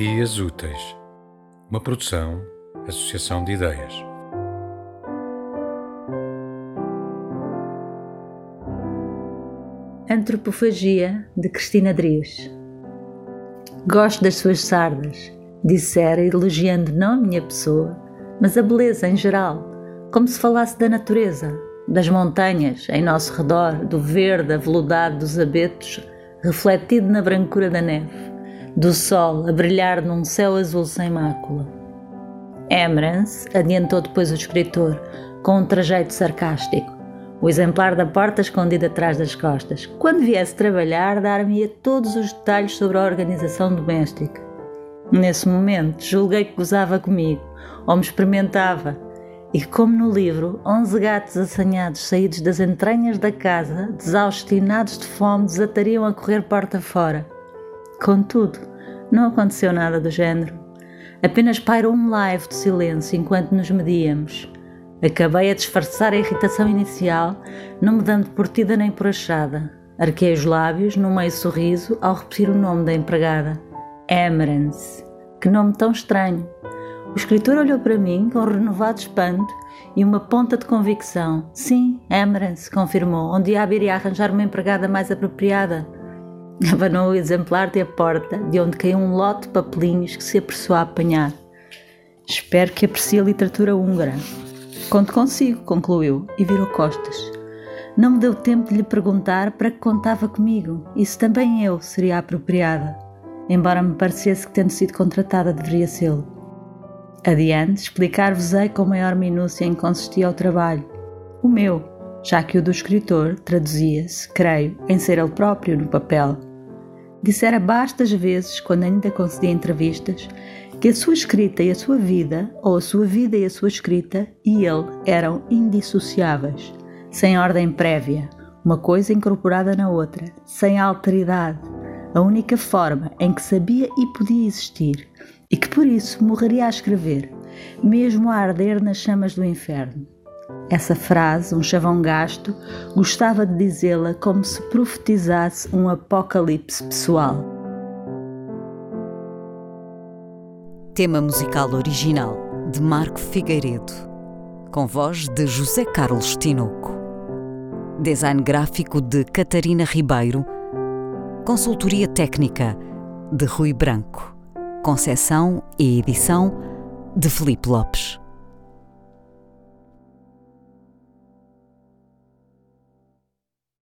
Dias Úteis, uma produção, associação de ideias. Antropofagia de Cristina Drios. Gosto das suas sardas, dissera elogiando não a minha pessoa, mas a beleza em geral, como se falasse da natureza, das montanhas em nosso redor, do verde aveludado dos abetos refletido na brancura da neve, do sol a brilhar num céu azul sem mácula. Emerance, adiantou depois o escritor, com um trajeto sarcástico, o exemplar da porta escondido atrás das costas. Quando viesse trabalhar, dar-me-ia todos os detalhes sobre a organização doméstica. Nesse momento, julguei que gozava comigo, ou me experimentava, e como no livro, onze gatos assanhados saídos das entranhas da casa, desaustinados de fome, desatariam a correr porta fora. Contudo, não aconteceu nada do género. Apenas pairou um live de silêncio enquanto nos medíamos. Acabei a disfarçar a irritação inicial, não me dando por tida nem por achada. Arquei os lábios, num meio sorriso, ao repetir o nome da empregada. Emerence. Que nome tão estranho. O escritor olhou para mim com renovado espanto e uma ponta de convicção. Sim, Emerence, confirmou. Um dia iria arranjar uma empregada mais apropriada. Abanou o exemplar de a porta, de onde caiu um lote de papelinhos que se apressou a apanhar. Espero que aprecie a literatura húngara. Conto consigo, concluiu, e virou costas. Não me deu tempo de lhe perguntar para que contava comigo e se também eu seria apropriada, embora me parecesse que, tendo sido contratada, deveria sê-lo. Adiante, explicar-vos-ei com maior minúcia em que consistia o trabalho. O meu, já que o do escritor traduzia-se, creio, em ser ele próprio no papel. Dissera bastas vezes, quando ainda concedia entrevistas, que a sua escrita e a sua vida, ou a sua vida e a sua escrita, e ele eram indissociáveis, sem ordem prévia, uma coisa incorporada na outra, sem alteridade, a única forma em que sabia e podia existir, e que por isso morreria a escrever, mesmo a arder nas chamas do inferno. Essa frase, um chavão gasto, gostava de dizê-la como se profetizasse um apocalipse pessoal. Tema musical original de Marco Figueiredo, com voz de José Carlos Tinoco. Design gráfico de Catarina Ribeiro. Consultoria técnica de Rui Branco. Concessão e edição de Felipe Lopes.